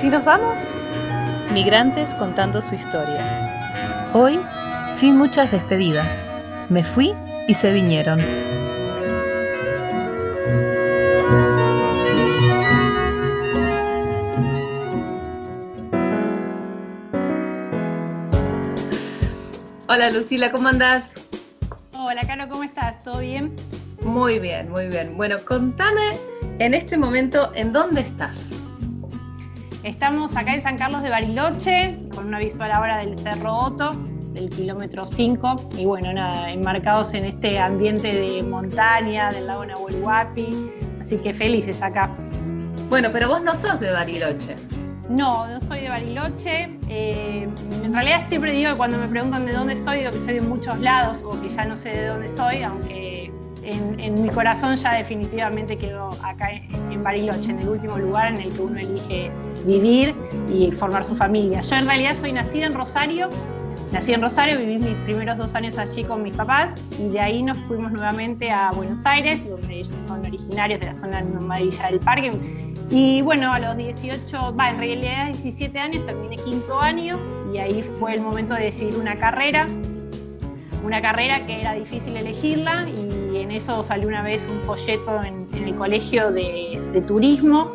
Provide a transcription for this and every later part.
si nos vamos? Migrantes contando su historia. Hoy, sin muchas despedidas. Me fui y se vinieron. Hola Lucila, ¿cómo andás? Hola Caro, ¿cómo estás? ¿Todo bien? Muy bien, muy bien. Bueno, contame en este momento en dónde estás. Estamos acá en San Carlos de Bariloche, con una visual ahora del Cerro Otto, del kilómetro 5, y bueno, nada, enmarcados en este ambiente de montaña, del lago Nahuel Huapi, así que felices acá. Bueno, pero vos no sos de Bariloche. No, no soy de Bariloche. Eh, en realidad siempre digo que cuando me preguntan de dónde soy, digo que soy de muchos lados o que ya no sé de dónde soy, aunque en, mi corazón ya definitivamente quedó acá en, Bariloche, en el último lugar en el que uno elige vivir y formar su familia. Yo en realidad soy nacida en Rosario, nací en Rosario, viví mis primeros dos años allí con mis papás y de ahí nos fuimos nuevamente a Buenos Aires, donde ellos son originarios de la zona Nomadilla del Parque y bueno, a los 18, va, en realidad 17 años terminé quinto año y ahí fue el momento de decidir una carrera, una carrera que era difícil elegirla y en eso salió una vez un folleto en, el colegio de, de turismo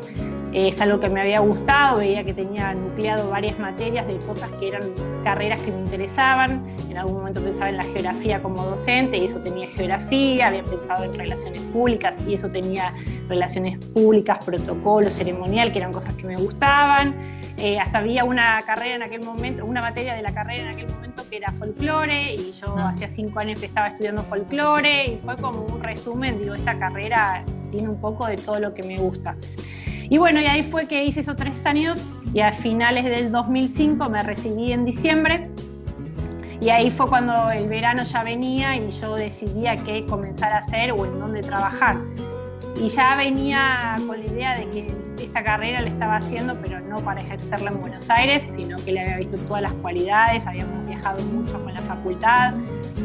es algo que me había gustado, veía que tenía nucleado varias materias de cosas que eran carreras que me interesaban. En algún momento pensaba en la geografía como docente y eso tenía geografía, había pensado en relaciones públicas y eso tenía relaciones públicas, protocolo, ceremonial, que eran cosas que me gustaban. Eh, hasta había una carrera en aquel momento, una materia de la carrera en aquel momento era folclore y yo ah. hacía cinco años que estaba estudiando folclore y fue como un resumen, digo, esta carrera tiene un poco de todo lo que me gusta. Y bueno, y ahí fue que hice esos tres años y a finales del 2005 me recibí en diciembre. Y ahí fue cuando el verano ya venía y yo decidía qué comenzar a hacer o en dónde trabajar. Y ya venía con la idea de que esta carrera la estaba haciendo, pero no para ejercerla en Buenos Aires, sino que le había visto todas las cualidades, habíamos viajado mucho con la facultad,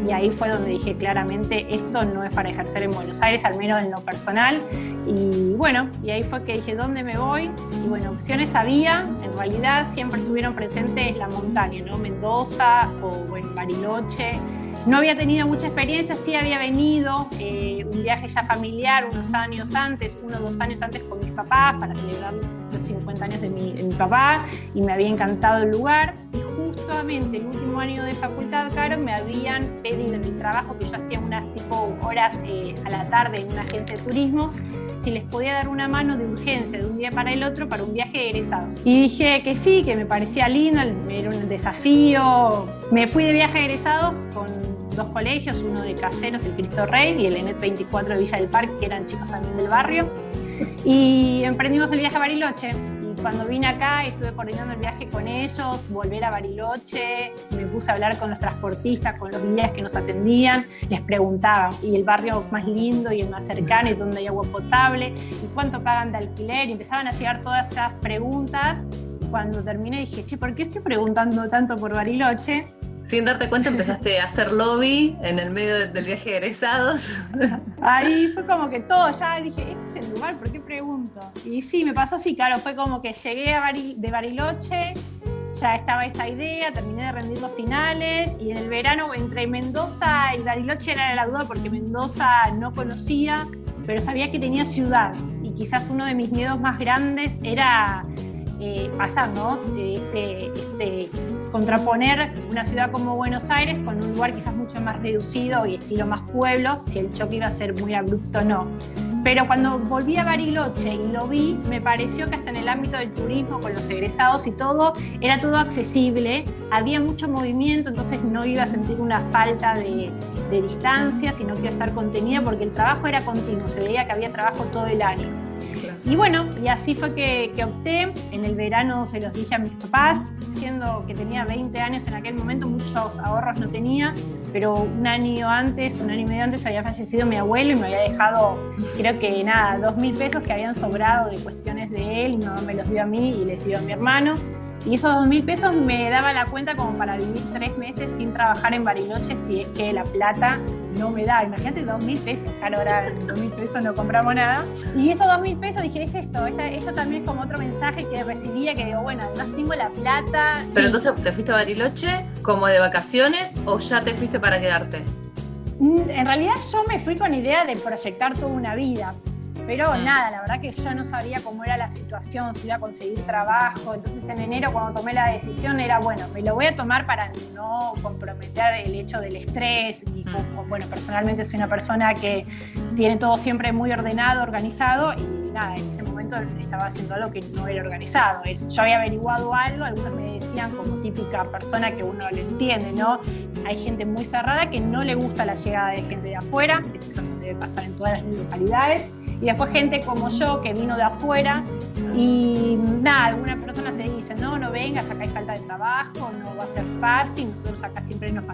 y ahí fue donde dije claramente, esto no es para ejercer en Buenos Aires, al menos en lo personal. Y bueno, y ahí fue que dije, ¿dónde me voy? Y bueno, opciones había, en realidad siempre estuvieron presentes la montaña, ¿no? Mendoza o en Bariloche. No había tenido mucha experiencia, sí había venido eh, un viaje ya familiar unos años antes, uno o dos años antes con mis papás para celebrar los 50 años de mi, papá y me había encantado el lugar. Justamente el último año de facultad, Caro, me habían pedido en el trabajo que yo hacía unas tipo horas eh, a la tarde en una agencia de turismo, si les podía dar una mano de urgencia de un día para el otro para un viaje de egresados. Y dije que sí, que me parecía lindo, era un desafío. Me fui de viaje de egresados con dos colegios, uno de Caseros, el Cristo Rey, y el ENET 24 de Villa del Parque, que eran chicos también del barrio. Y emprendimos el viaje a Bariloche cuando vine acá estuve coordinando el viaje con ellos, volver a Bariloche, me puse a hablar con los transportistas, con los guías que nos atendían, les preguntaba, ¿y el barrio más lindo y el más cercano y donde hay agua potable? ¿Y cuánto pagan de alquiler? Y empezaban a llegar todas esas preguntas. Cuando terminé dije, che, ¿por qué estoy preguntando tanto por Bariloche? Sin darte cuenta empezaste a hacer lobby en el medio del viaje de egresados. Ahí fue como que todo, ya dije, este es el lugar, ¿por qué pregunto? Y sí, me pasó así, claro, fue como que llegué a de Bariloche, ya estaba esa idea, terminé de rendir los finales y en el verano entre Mendoza y Bariloche era la duda porque Mendoza no conocía, pero sabía que tenía ciudad y quizás uno de mis miedos más grandes era eh, pasar, ¿no? Este, este contraponer una ciudad como Buenos Aires con un lugar quizás mucho más reducido y estilo más pueblo, si el choque iba a ser muy abrupto o no. Pero cuando volví a Bariloche y lo vi, me pareció que hasta en el ámbito del turismo, con los egresados y todo, era todo accesible, había mucho movimiento, entonces no iba a sentir una falta de, de distancia, sino que iba a estar contenida porque el trabajo era continuo, se veía que había trabajo todo el año. Y bueno, y así fue que, que, opté. En el verano se los dije a mis papás, siendo que tenía 20 años en aquel momento, muchos ahorros no tenía, pero un año antes, un año y medio antes había fallecido mi abuelo y me había dejado, creo que nada, dos mil pesos que habían sobrado de cuestiones de él y mi mamá me los dio a mí y les dio a mi hermano. Y esos dos mil pesos me daba la cuenta como para vivir tres meses sin trabajar en Bariloche si es que la plata no me da. Imagínate dos mil pesos, claro, ahora dos mil pesos no compramos nada. Y esos dos mil pesos dije, es esto, esto también es como otro mensaje que recibía que digo, bueno, además tengo la plata. Pero entonces te fuiste a Bariloche como de vacaciones o ya te fuiste para quedarte? Mm, en realidad yo me fui con idea de proyectar toda una vida, pero mm. nada, la verdad que yo no sabía cómo era la situación, si iba a conseguir trabajo. Entonces en enero cuando tomé la decisión era, bueno, me lo voy a tomar para no comprometer el hecho del estrés. Y mm. bueno, personalmente soy una persona que tiene todo siempre muy ordenado, organizado y nada, en ese momento estaba haciendo algo que no era organizado. Yo había averiguado algo, algunos me decían como típica persona que uno le entiende, ¿no? Hay gente muy cerrada que no le gusta la llegada de gente de afuera, esto debe pasar en todas las localidades y después gente como yo que vino de afuera y nada, algunas personas te dicen, no, no vengas, acá hay falta de trabajo, no va a ser fácil, nosotros acá siempre nos,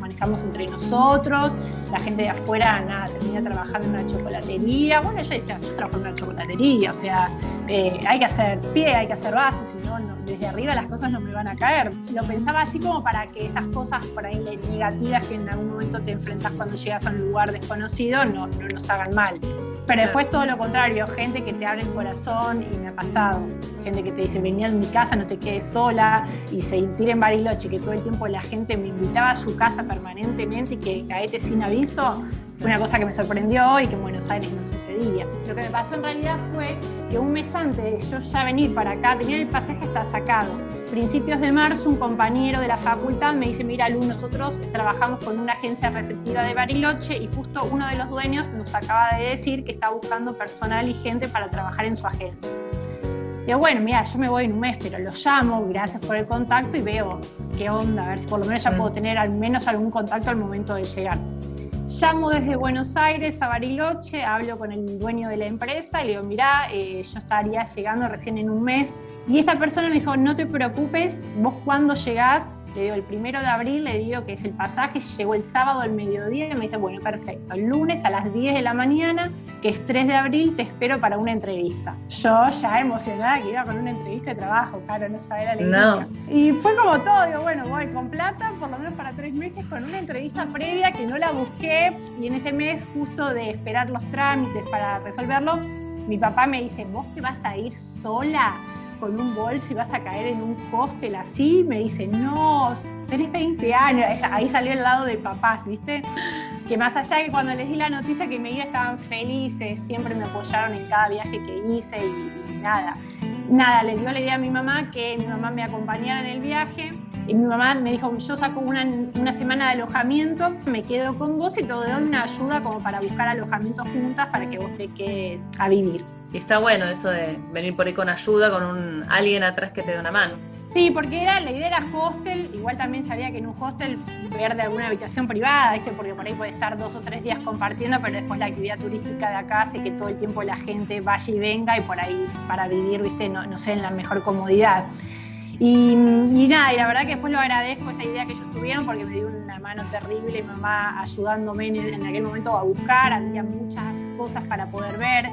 manejamos entre nosotros, la gente de afuera, nada, termina trabajando en una chocolatería, bueno, yo decía, yo trabajo en una chocolatería, o sea, eh, hay que hacer pie, hay que hacer base, si no, desde arriba las cosas no me van a caer. Lo pensaba así como para que esas cosas por ahí negativas que en algún momento te enfrentas cuando llegas a un lugar desconocido no, no nos hagan mal. Pero después todo lo contrario, gente que te abre el corazón y me ha pasado. Gente que te dice, venía a mi casa, no te quedes sola y se tira en Bariloche, que todo el tiempo la gente me invitaba a su casa permanentemente y que caete sin aviso, fue una cosa que me sorprendió y que en Buenos Aires no sucedía. Lo que me pasó en realidad fue que un mes antes de yo ya venir para acá, tenía el pasaje hasta sacado. Principios de marzo, un compañero de la facultad me dice, mira Lu, nosotros trabajamos con una agencia receptiva de Bariloche y justo uno de los dueños nos acaba de decir que está buscando personal y gente para trabajar en su agencia. Digo, bueno, mira, yo me voy en un mes, pero lo llamo, gracias por el contacto y veo qué onda, a ver si por lo menos ya puedo tener al menos algún contacto al momento de llegar. Llamo desde Buenos Aires a Bariloche, hablo con el dueño de la empresa y le digo, mira, eh, yo estaría llegando recién en un mes. Y esta persona me dijo, no te preocupes, vos cuando llegás le digo el primero de abril, le digo que es el pasaje, llegó el sábado al mediodía y me dice, bueno, perfecto, el lunes a las 10 de la mañana, que es 3 de abril, te espero para una entrevista. Yo ya emocionada que iba con una entrevista de trabajo, claro, no sabía la alegría. Y fue como todo, digo, bueno, voy con plata, por lo menos para tres meses, con una entrevista previa que no la busqué y en ese mes justo de esperar los trámites para resolverlo, mi papá me dice, ¿vos te vas a ir sola? Con un bolso y vas a caer en un hostel así, me dice, no, tenés 20 años, ahí salió el lado de papás, ¿viste? Que más allá de que cuando les di la noticia que me iba estaban felices, siempre me apoyaron en cada viaje que hice y, nada. Nada, les dio la idea a mi mamá que mi mamá me acompañara en el viaje. Y mi mamá me dijo, yo saco una, una, semana de alojamiento, me quedo con vos y te doy una ayuda como para buscar alojamiento juntas para que vos te quedes a vivir. Y está bueno eso de venir por ahí con ayuda, con un, alguien atrás que te dé una mano. Sí, porque era, la idea era hostel, igual también sabía que en un hostel ver de alguna habitación privada, ¿viste? porque por ahí puede estar dos o tres días compartiendo, pero después la actividad turística de acá hace que todo el tiempo la gente vaya y venga y por ahí para vivir, ¿viste? No, no sé, en la mejor comodidad. Y, nada, y la verdad que después lo agradezco esa idea que ellos tuvieron porque me dio una mano terrible, mi mamá ayudándome en, en aquel momento a buscar, había muchas cosas para poder ver.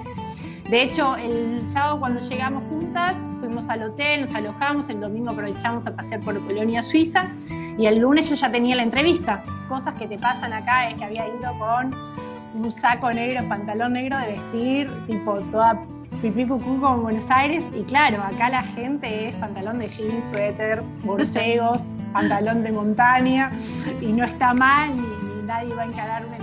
De hecho, el sábado cuando llegamos juntas, fuimos al hotel, nos alojamos, el domingo aprovechamos a pasear por Colonia Suiza y el lunes yo ya tenía la entrevista. Cosas que te pasan acá es que había ido con un saco negro, pantalón negro de vestir, tipo toda pipí cucú como en Buenos Aires. Y claro, acá la gente es pantalón de jeans, suéter, borcegos, pantalón de montaña y no está mal ni, ni nadie va a encarar una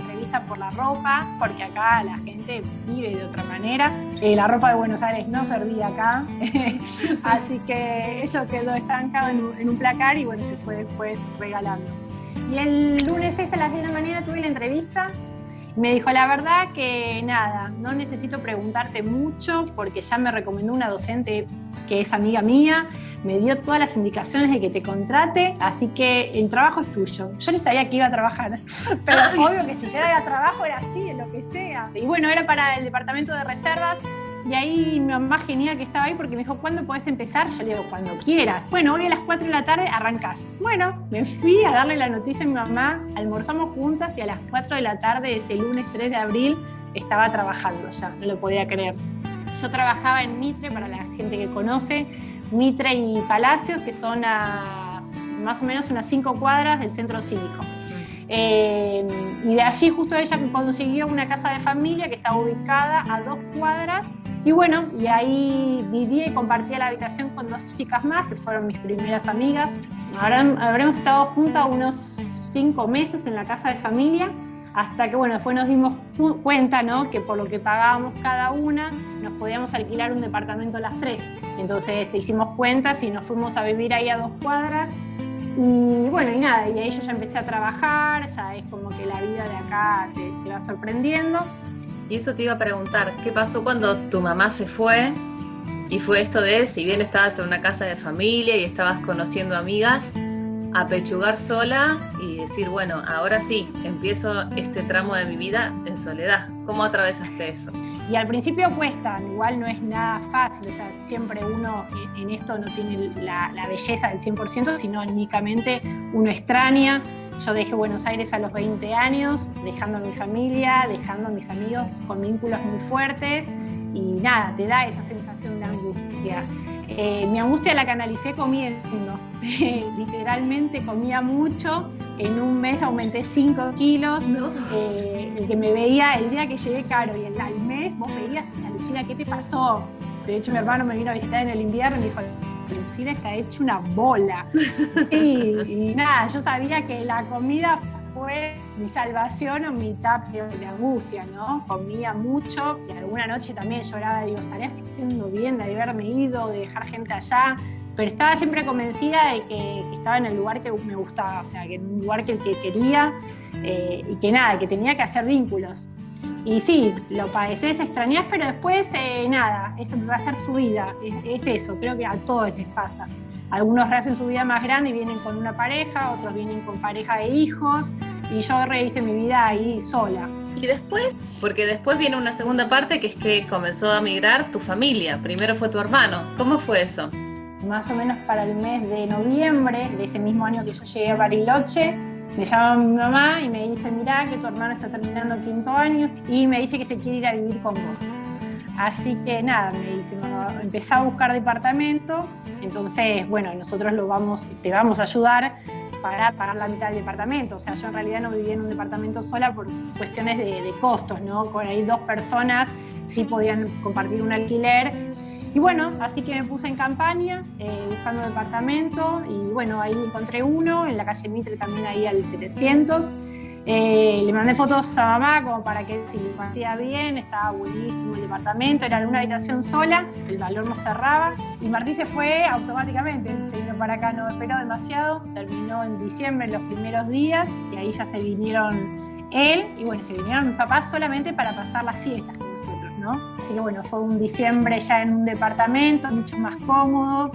por la ropa, porque acá la gente vive de otra manera. Eh, la ropa de Buenos Aires no servía acá, así que eso quedó estancado en un, placar y bueno, se fue después regalando. Y el lunes ese a las 10 de la mañana tuve la entrevista me dijo, la verdad que nada, no necesito preguntarte mucho porque ya me recomendó una docente que es amiga mía, me dio todas las indicaciones de que te contrate, así que el trabajo es tuyo. Yo ni sabía que iba a trabajar, pero obvio que si llegara a trabajo era así, en lo que sea. Y bueno, era para el departamento de reservas y ahí mi mamá genial que estaba ahí porque me dijo, ¿cuándo podés empezar? Yo le digo, cuando quieras. Bueno, hoy a las 4 de la tarde arrancás. Bueno, me fui a darle la noticia a mi mamá, almorzamos juntas y a las 4 de la tarde de ese lunes 3 de abril estaba trabajando ya, no lo podía creer. Yo trabajaba en Mitre, para la gente que conoce, Mitre y Palacios, que son más o menos unas 5 cuadras del centro cívico. Eh, y de allí justo ella consiguió una casa de familia que estaba ubicada a dos cuadras. Y bueno, y ahí vivía y compartía la habitación con dos chicas más, que fueron mis primeras amigas. habremos estado juntas unos cinco meses en la casa de familia hasta que bueno, después nos dimos cuenta ¿no? que por lo que pagábamos cada una nos podíamos alquilar un departamento las tres. Entonces hicimos cuentas y nos fuimos a vivir ahí a dos cuadras. Y bueno, y nada, y ahí yo ya empecé a trabajar, ya es como que la vida de acá te, va sorprendiendo. Y eso te iba a preguntar, ¿qué pasó cuando tu mamá se fue? Y fue esto de, si bien estabas en una casa de familia y estabas conociendo amigas, apechugar sola y decir, bueno, ahora sí, empiezo este tramo de mi vida en soledad. ¿Cómo atravesaste eso? Y al principio cuesta, igual no es nada fácil, o sea, siempre uno en esto no tiene la, belleza del 100%, sino únicamente uno extraña. Yo dejé Buenos Aires a los 20 años, dejando a mi familia, dejando a mis amigos con vínculos muy fuertes y nada, te da esa sensación de angustia. Eh, mi angustia la canalicé comiendo. Literalmente comía mucho. En un mes aumenté 5 kilos. Eh, el que me veía el día que llegué caro y el, mes, vos veías esa Lucina, ¿qué te pasó? De hecho, mi hermano me vino a visitar en el invierno y me dijo, Lucina está hecha una bola. Sí, y nada, yo sabía que la comida fue mi salvación o mi tapio de angustia, ¿no? Comía mucho y alguna noche también lloraba, digo, estaré haciendo bien de haberme ido, de dejar gente allá, pero estaba siempre convencida de que, estaba en el lugar que me gustaba, o sea, que en un lugar que, que quería eh, y que nada, que tenía que hacer vínculos. Y sí, lo padeces, extrañas, pero después eh, nada, eso va a ser su vida, es, es eso, creo que a todos les pasa. Algunos hacen su vida más grande y vienen con una pareja, otros vienen con pareja de hijos, y yo rehice mi vida ahí sola. Y después, porque después viene una segunda parte que es que comenzó a migrar tu familia. Primero fue tu hermano. ¿Cómo fue eso? Más o menos para el mes de noviembre de ese mismo año que yo llegué a Bariloche, me llama mi mamá y me dice, mira que tu hermano está terminando quinto año y me dice que se quiere ir a vivir con vos. Así que nada, me dice, mamá, empecé a buscar departamento, entonces, bueno, nosotros lo vamos, te vamos a ayudar para pagar la mitad del departamento. O sea, yo en realidad no vivía en un departamento sola por cuestiones de, costos, ¿no? Con ahí dos personas sí podían compartir un alquiler. Y bueno, así que me puse en campaña eh, buscando departamento y bueno, ahí encontré uno en la calle Mitre también ahí al 700 eh, le mandé fotos a mamá como para que si le parecía bien, estaba buenísimo el departamento, era una habitación sola, el valor no cerraba y Martí se fue automáticamente, se vino para acá, no esperó demasiado, terminó en diciembre los primeros días y ahí ya se vinieron él y bueno, se vinieron mis papás solamente para pasar las fiestas ¿no? Así que bueno, fue un diciembre ya en un departamento, mucho más cómodo,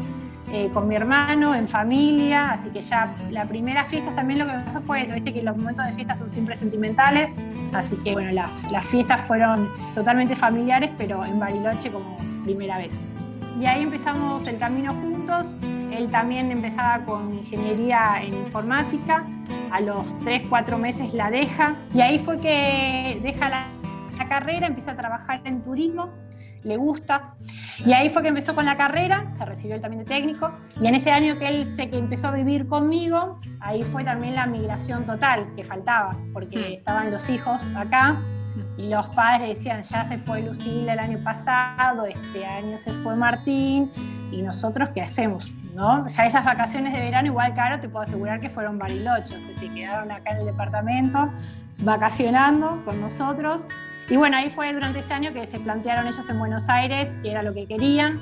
eh, con mi hermano, en familia, así que ya la primera fiesta también lo que pasó fue eso, viste que los momentos de fiesta son siempre sentimentales, así que bueno, las fiestas fueron totalmente familiares, pero en Bariloche como primera vez. Y ahí empezamos el camino juntos, él también empezaba con ingeniería en informática, a los 3, 4 meses la deja, y ahí fue que deja la, la carrera, empieza a trabajar en turismo, le gusta. Y ahí fue que empezó con la carrera, se recibió él también de técnico. Y en ese año que él se que empezó a vivir conmigo, ahí fue también la migración total que faltaba, porque mm. estaban los hijos acá y los padres decían, ya se fue Lucila el año pasado, este año se fue Martín, y nosotros qué hacemos, ¿no? Ya esas vacaciones de verano, igual claro, te puedo asegurar que fueron barilochos, se quedaron acá en el departamento vacacionando con nosotros y bueno, ahí fue durante ese año que se plantearon ellos en Buenos Aires, que era lo que querían.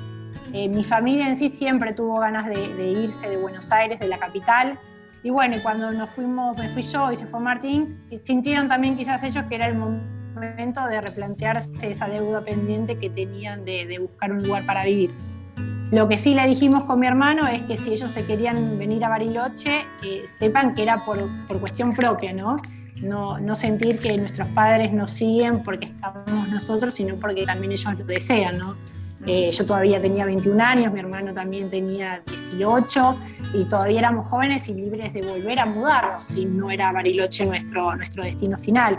Eh, mi familia en sí siempre tuvo ganas de, irse de Buenos Aires, de la capital. Y bueno, cuando nos fuimos, me fui yo y se fue Martín, sintieron también quizás ellos que era el momento de replantearse esa deuda pendiente que tenían de, buscar un lugar para vivir. Lo que sí le dijimos con mi hermano es que si ellos se querían venir a Bariloche, eh, sepan que era por, por cuestión propia, ¿no? No, sentir que nuestros padres nos siguen porque estamos nosotros, sino porque también ellos lo desean, ¿no? Eh, yo todavía tenía 21 años, mi hermano también tenía 18 y todavía éramos jóvenes y libres de volver a mudarnos si no era Bariloche nuestro, nuestro destino final.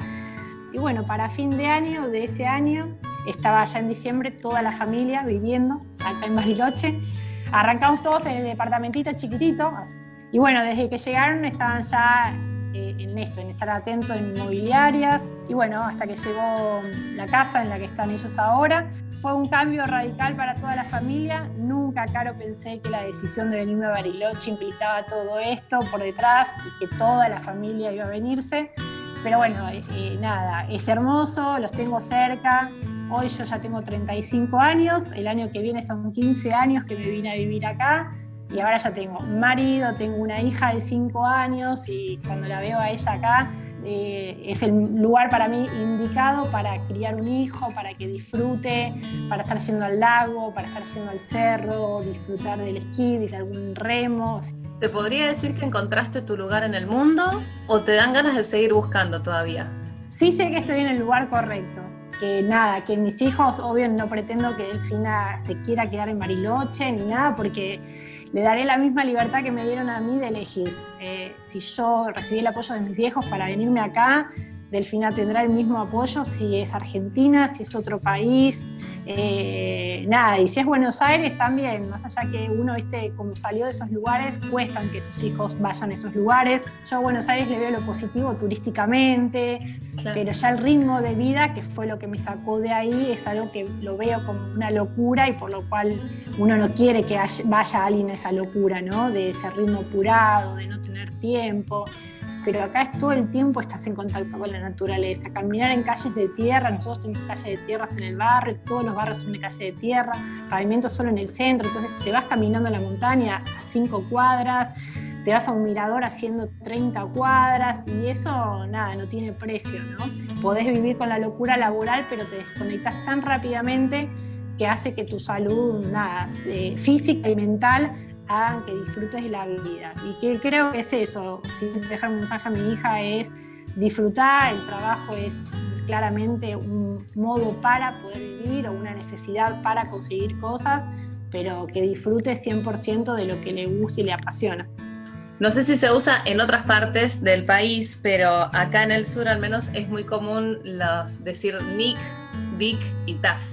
Y bueno, para fin de año, de ese año, estaba ya en diciembre toda la familia viviendo acá en Bariloche. Arrancamos todos en el departamentito chiquitito y bueno, desde que llegaron estaban ya en esto, en estar atento en inmobiliarias. Y bueno, hasta que llegó la casa en la que están ellos ahora. Fue un cambio radical para toda la familia. Nunca, claro, pensé que la decisión de venirme a Bariloche implicaba todo esto por detrás y que toda la familia iba a venirse. Pero bueno, eh, eh, nada, es hermoso, los tengo cerca. Hoy yo ya tengo 35 años, el año que viene son 15 años que me vine a vivir acá y ahora ya tengo marido, tengo una hija de 5 años y cuando la veo a ella acá eh, es el lugar para mí indicado para criar un hijo, para que disfrute, para estar yendo al lago, para estar yendo al cerro, disfrutar del esquí, de algún remo. ¿Se podría decir que encontraste tu lugar en el mundo o te dan ganas de seguir buscando todavía? Sí sé que estoy en el lugar correcto. Que nada, que mis hijos, obvio, no pretendo que Delfina se quiera quedar en Bariloche ni nada, porque le daré la misma libertad que me dieron a mí de elegir. Eh, si yo recibí el apoyo de mis viejos para venirme acá, Delfina tendrá el mismo apoyo si es Argentina, si es otro país, eh, nada, y si es Buenos Aires también, más allá que uno, viste, como salió de esos lugares, cuestan que sus hijos vayan a esos lugares. Yo a Buenos Aires le veo lo positivo turísticamente, pero ya el ritmo de vida, que fue lo que me sacó de ahí, es algo que lo veo como una locura y por lo cual uno no quiere que vaya alguien a esa locura, ¿no? De ese ritmo apurado, de no tener tiempo pero acá es todo el tiempo estás en contacto con la naturaleza. Caminar en calles de tierra, nosotros tenemos calles de tierras en el barrio, todos los barrios son de calle de tierra, pavimento solo en el centro, entonces te vas caminando a la montaña a cinco cuadras, te vas a un mirador haciendo 30 cuadras y eso, nada, no tiene precio, ¿no? Podés vivir con la locura laboral, pero te desconectas tan rápidamente que hace que tu salud, nada, eh, física y mental hagan que disfrutes de la vida. Y que creo que es eso, si dejar un mensaje a mi hija es disfrutar, el trabajo es claramente un modo para poder vivir o una necesidad para conseguir cosas, pero que disfrute 100% de lo que le gusta y le apasiona. No sé si se usa en otras partes del país, pero acá en el sur al menos es muy común los decir Nick, Vic y Taf.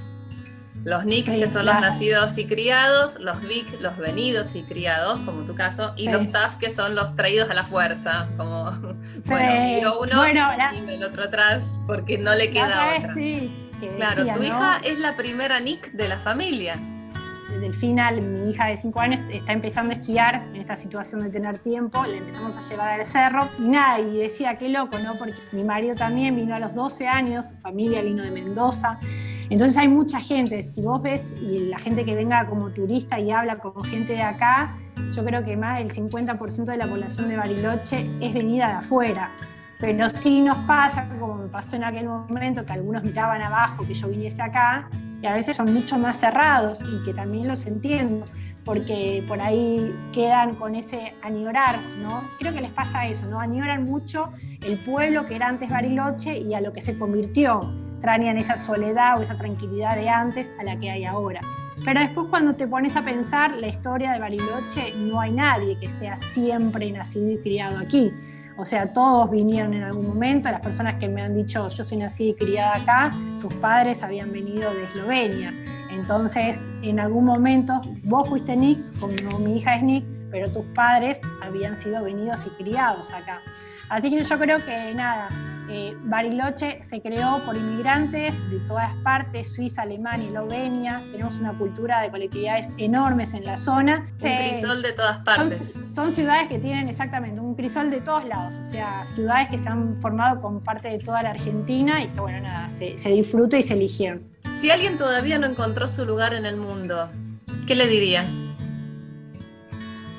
Los NIC, que son los nacidos y criados, los VIC, los venidos y criados, como tu caso, y los TAF, que son los traídos a la fuerza, como, bueno, giro uno y el otro atrás, porque no le queda otra. claro, tu hija es la primera NIC de la familia. Desde el final, mi hija de 5 años está empezando a esquiar en esta situación de tener tiempo, le empezamos a llevar al cerro y nada, y decía, qué loco, ¿no? Porque mi marido también vino a los 12 años, familia vino de Mendoza, entonces hay mucha gente, si vos ves y la gente que venga como turista y habla con gente de acá, yo creo que más del 50% de la población de Bariloche es venida de afuera. Pero sí nos pasa, como me pasó en aquel momento, que algunos miraban abajo que yo viniese acá, y a veces son mucho más cerrados y que también los entiendo, porque por ahí quedan con ese añorar, ¿no? Creo que les pasa eso, ¿no? Añoran mucho el pueblo que era antes Bariloche y a lo que se convirtió extrañan esa soledad o esa tranquilidad de antes a la que hay ahora. Pero después cuando te pones a pensar la historia de Bariloche, no hay nadie que sea siempre nacido y criado aquí. O sea, todos vinieron en algún momento, las personas que me han dicho yo soy nacida y criada acá, sus padres habían venido de Eslovenia. Entonces, en algún momento, vos fuiste Nick, como mi hija es Nick, pero tus padres habían sido venidos y criados acá. Así que yo creo que nada, eh, Bariloche se creó por inmigrantes de todas partes, Suiza, Alemania, Eslovenia. Tenemos una cultura de colectividades enormes en la zona. Un crisol de todas partes. Son, ciudades que tienen exactamente un crisol de todos lados, o sea, ciudades que se han formado con parte de toda la Argentina y que, bueno, nada, se, se disfruta y se eligieron. Si alguien todavía no encontró su lugar en el mundo, ¿qué le dirías?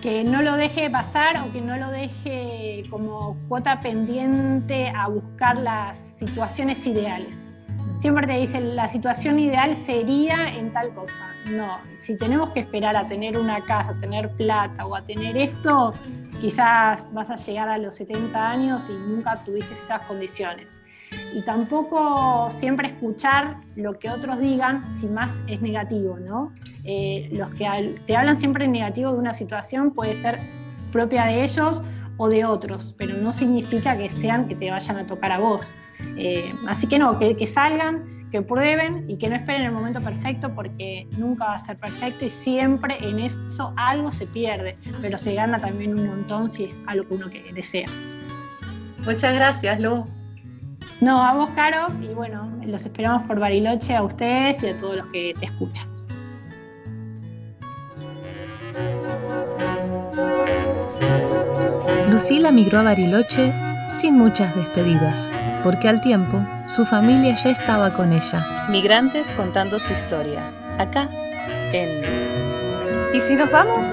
Que no lo deje pasar o que no lo deje como cuota pendiente a buscar las situaciones ideales. Siempre te dicen, la situación ideal sería en tal cosa. No, si tenemos que esperar a tener una casa, a tener plata o a tener esto, quizás vas a llegar a los 70 años y nunca tuviste esas condiciones y tampoco siempre escuchar lo que otros digan si más es negativo, ¿no? Eh, los que te hablan siempre en negativo de una situación puede ser propia de ellos o de otros, pero no significa que sean que te vayan a tocar a vos. Eh, así que no, que, que salgan, que prueben y que no esperen el momento perfecto porque nunca va a ser perfecto y siempre en eso algo se pierde, pero se gana también un montón si es algo que uno que desea. Muchas gracias, Lu. No, a vos, Caro, y bueno, los esperamos por Bariloche a ustedes y a todos los que te escuchan. Lucila migró a Bariloche sin muchas despedidas, porque al tiempo su familia ya estaba con ella. Migrantes contando su historia. Acá, en... ¿Y si nos vamos?